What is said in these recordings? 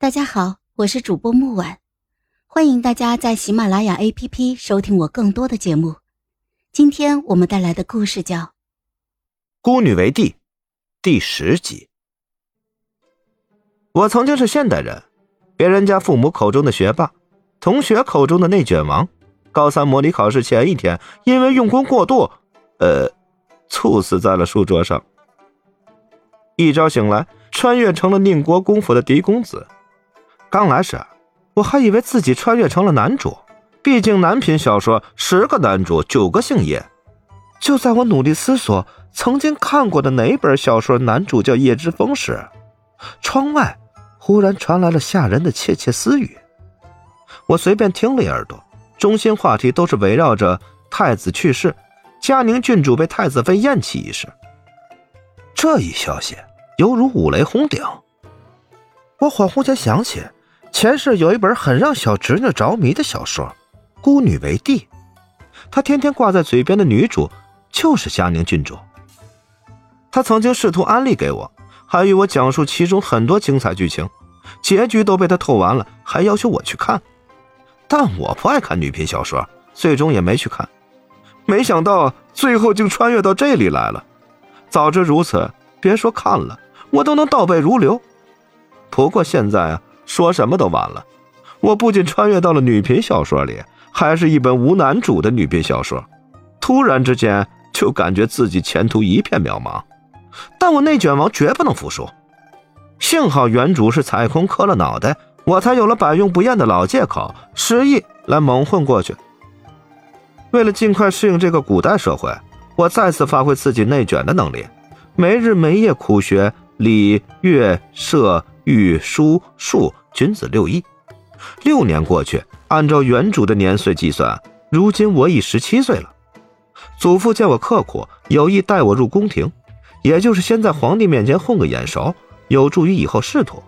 大家好，我是主播木婉，欢迎大家在喜马拉雅 APP 收听我更多的节目。今天我们带来的故事叫《孤女为帝》第十集。我曾经是现代人，别人家父母口中的学霸，同学口中的内卷王。高三模拟考试前一天，因为用功过度，呃，猝死在了书桌上。一朝醒来，穿越成了宁国公府的嫡公子。刚来时，我还以为自己穿越成了男主，毕竟男频小说十个男主九个姓叶。就在我努力思索曾经看过的哪本小说男主叫叶之风时，窗外忽然传来了吓人的窃窃私语。我随便听了一耳朵，中心话题都是围绕着太子去世、嘉宁郡主被太子妃厌弃一事。这一消息。犹如五雷轰顶，我恍惚间想起前世有一本很让小侄女着迷的小说《孤女为帝》，她天天挂在嘴边的女主就是嘉宁郡主。她曾经试图安利给我，还与我讲述其中很多精彩剧情，结局都被她透完了，还要求我去看。但我不爱看女频小说，最终也没去看。没想到最后竟穿越到这里来了。早知如此，别说看了。我都能倒背如流，不过现在啊，说什么都晚了。我不仅穿越到了女频小说里，还是一本无男主的女频小说，突然之间就感觉自己前途一片渺茫。但我内卷王绝不能服输，幸好原主是踩空磕了脑袋，我才有了百用不厌的老借口，失忆来蒙混过去。为了尽快适应这个古代社会，我再次发挥自己内卷的能力，没日没夜苦学。礼乐射御书数，君子六艺。六年过去，按照原主的年岁计算，如今我已十七岁了。祖父见我刻苦，有意带我入宫廷，也就是先在皇帝面前混个眼熟，有助于以后仕途。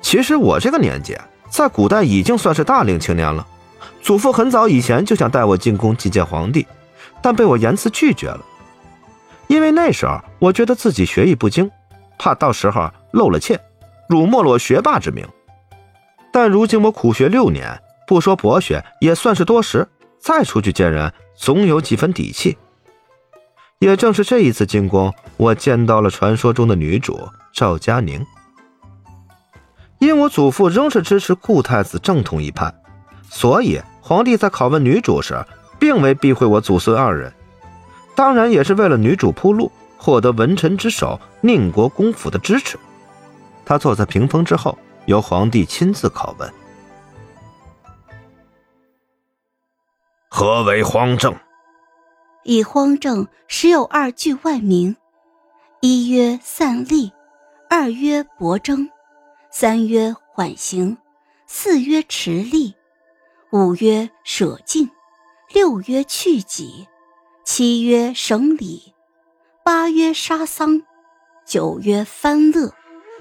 其实我这个年纪，在古代已经算是大龄青年了。祖父很早以前就想带我进宫觐见皇帝，但被我严词拒绝了，因为那时候我觉得自己学艺不精。怕到时候露了怯，辱没了我学霸之名。但如今我苦学六年，不说博学，也算是多识。再出去见人，总有几分底气。也正是这一次进宫，我见到了传说中的女主赵佳宁。因我祖父仍是支持顾太子正统一派，所以皇帝在拷问女主时，并未避讳我祖孙二人。当然，也是为了女主铺路。获得文臣之首宁国公府的支持，他坐在屏风之后，由皇帝亲自拷问：“何为荒政？”以荒政实有二句外名：一曰散吏，二曰博征，三曰缓刑，四曰持利，五曰舍敬，六曰去己，七曰省礼。八曰杀丧，九曰翻乐，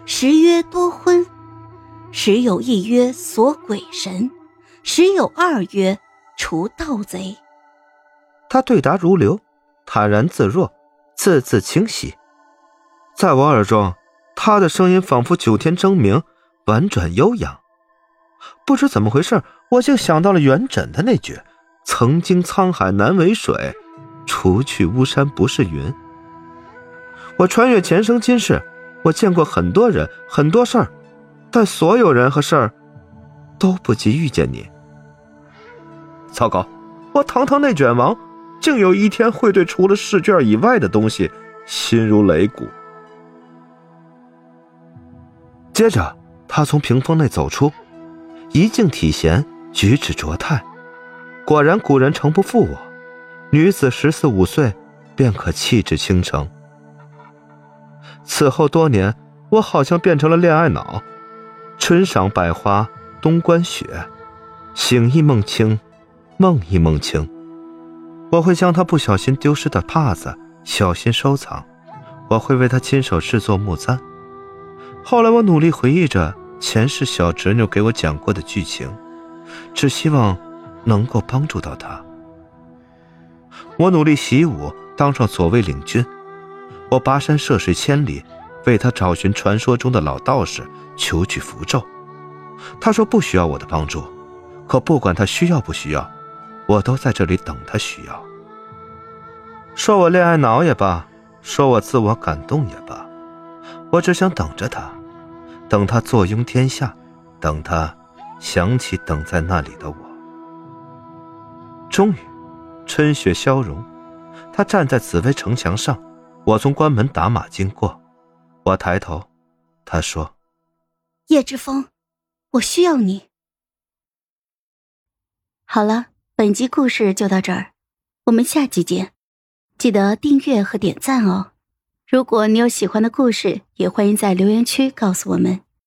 十曰多婚，十有一曰锁鬼神，十有二曰除盗贼。他对答如流，坦然自若，字字清晰。在我耳中，他的声音仿佛九天争鸣，婉转悠扬。不知怎么回事，我竟想到了元稹的那句：“曾经沧海难为水，除去巫山不是云。”我穿越前生今世，我见过很多人很多事儿，但所有人和事儿都不及遇见你。糟糕，我堂堂内卷王，竟有一天会对除了试卷以外的东西心如擂鼓。接着，他从屏风内走出，一静体闲，举止卓态。果然，古人诚不负我，女子十四五岁便可气质倾城。此后多年，我好像变成了恋爱脑。春赏百花，冬观雪，醒一梦清，梦一梦清。我会将他不小心丢失的帕子小心收藏，我会为他亲手制作木簪。后来，我努力回忆着前世小侄女给我讲过的剧情，只希望能够帮助到他。我努力习武，当上左卫领军。我跋山涉水千里，为他找寻传说中的老道士，求取符咒。他说不需要我的帮助，可不管他需要不需要，我都在这里等他需要。说我恋爱脑也罢，说我自我感动也罢，我只想等着他，等他坐拥天下，等他想起等在那里的我。终于，春雪消融，他站在紫薇城墙上，我从关门打马经过，我抬头，他说：“叶之风。”我需要你。好了，本集故事就到这儿，我们下集见，记得订阅和点赞哦。如果你有喜欢的故事，也欢迎在留言区告诉我们。